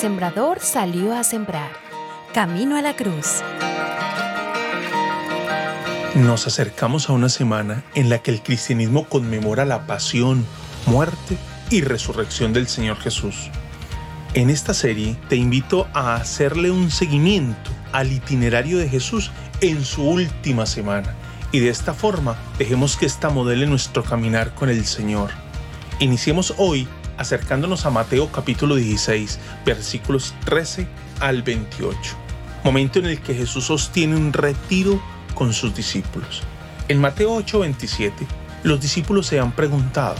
sembrador salió a sembrar. Camino a la cruz. Nos acercamos a una semana en la que el cristianismo conmemora la pasión, muerte y resurrección del Señor Jesús. En esta serie te invito a hacerle un seguimiento al itinerario de Jesús en su última semana y de esta forma dejemos que esta modele nuestro caminar con el Señor. Iniciemos hoy acercándonos a Mateo capítulo 16, versículos 13 al 28, momento en el que Jesús sostiene un retiro con sus discípulos. En Mateo 8, 27, los discípulos se han preguntado,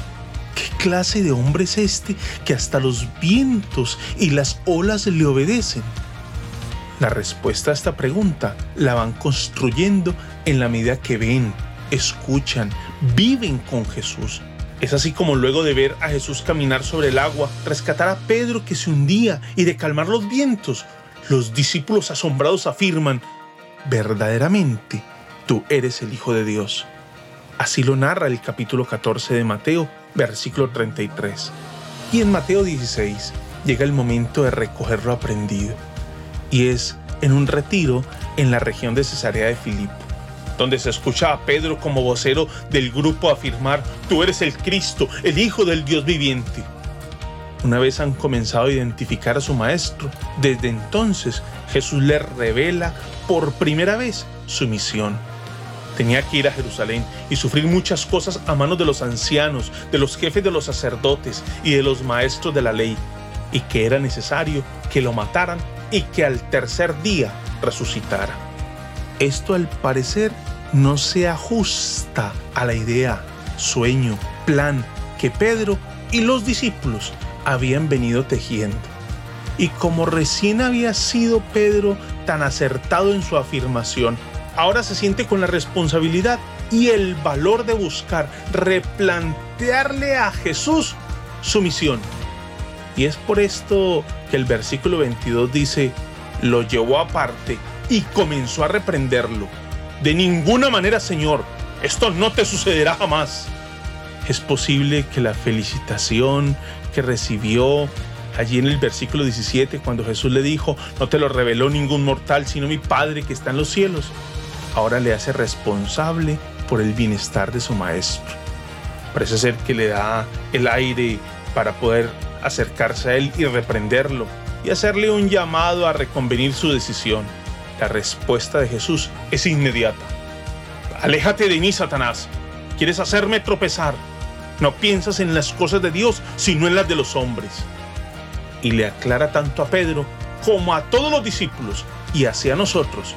¿qué clase de hombre es este que hasta los vientos y las olas le obedecen? La respuesta a esta pregunta la van construyendo en la medida que ven, escuchan, viven con Jesús es así como luego de ver a Jesús caminar sobre el agua, rescatar a Pedro que se hundía y de calmar los vientos, los discípulos asombrados afirman, verdaderamente, tú eres el Hijo de Dios. Así lo narra el capítulo 14 de Mateo, versículo 33. Y en Mateo 16 llega el momento de recoger lo aprendido, y es en un retiro en la región de Cesarea de Filipo donde se escucha a Pedro como vocero del grupo afirmar, tú eres el Cristo, el Hijo del Dios viviente. Una vez han comenzado a identificar a su maestro, desde entonces Jesús le revela por primera vez su misión. Tenía que ir a Jerusalén y sufrir muchas cosas a manos de los ancianos, de los jefes de los sacerdotes y de los maestros de la ley, y que era necesario que lo mataran y que al tercer día resucitara. Esto al parecer no se ajusta a la idea, sueño, plan que Pedro y los discípulos habían venido tejiendo. Y como recién había sido Pedro tan acertado en su afirmación, ahora se siente con la responsabilidad y el valor de buscar replantearle a Jesús su misión. Y es por esto que el versículo 22 dice, lo llevó aparte y comenzó a reprenderlo de ninguna manera, Señor, esto no te sucederá jamás. Es posible que la felicitación que recibió allí en el versículo 17, cuando Jesús le dijo, no te lo reveló ningún mortal, sino mi Padre que está en los cielos, ahora le hace responsable por el bienestar de su maestro. Parece ser que le da el aire para poder acercarse a él y reprenderlo y hacerle un llamado a reconvenir su decisión. La respuesta de Jesús es inmediata. Aléjate de mí, Satanás. Quieres hacerme tropezar. No piensas en las cosas de Dios, sino en las de los hombres. Y le aclara tanto a Pedro como a todos los discípulos y hacia nosotros.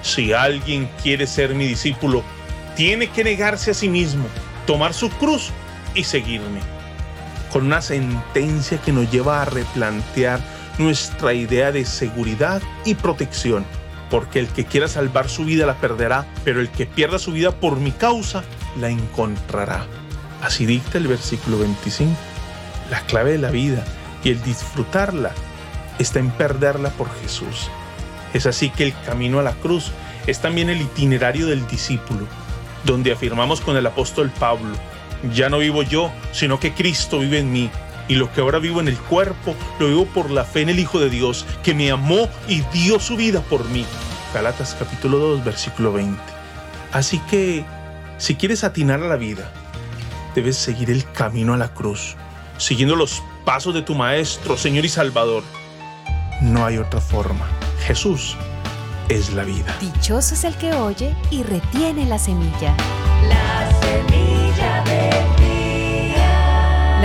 Si alguien quiere ser mi discípulo, tiene que negarse a sí mismo, tomar su cruz y seguirme. Con una sentencia que nos lleva a replantear nuestra idea de seguridad y protección porque el que quiera salvar su vida la perderá, pero el que pierda su vida por mi causa la encontrará. Así dicta el versículo 25. La clave de la vida y el disfrutarla está en perderla por Jesús. Es así que el camino a la cruz es también el itinerario del discípulo, donde afirmamos con el apóstol Pablo, ya no vivo yo, sino que Cristo vive en mí y lo que ahora vivo en el cuerpo, lo vivo por la fe en el Hijo de Dios, que me amó y dio su vida por mí. Galatas capítulo 2, versículo 20. Así que, si quieres atinar a la vida, debes seguir el camino a la cruz, siguiendo los pasos de tu Maestro, Señor y Salvador. No hay otra forma. Jesús es la vida. Dichoso es el que oye y retiene la semilla. La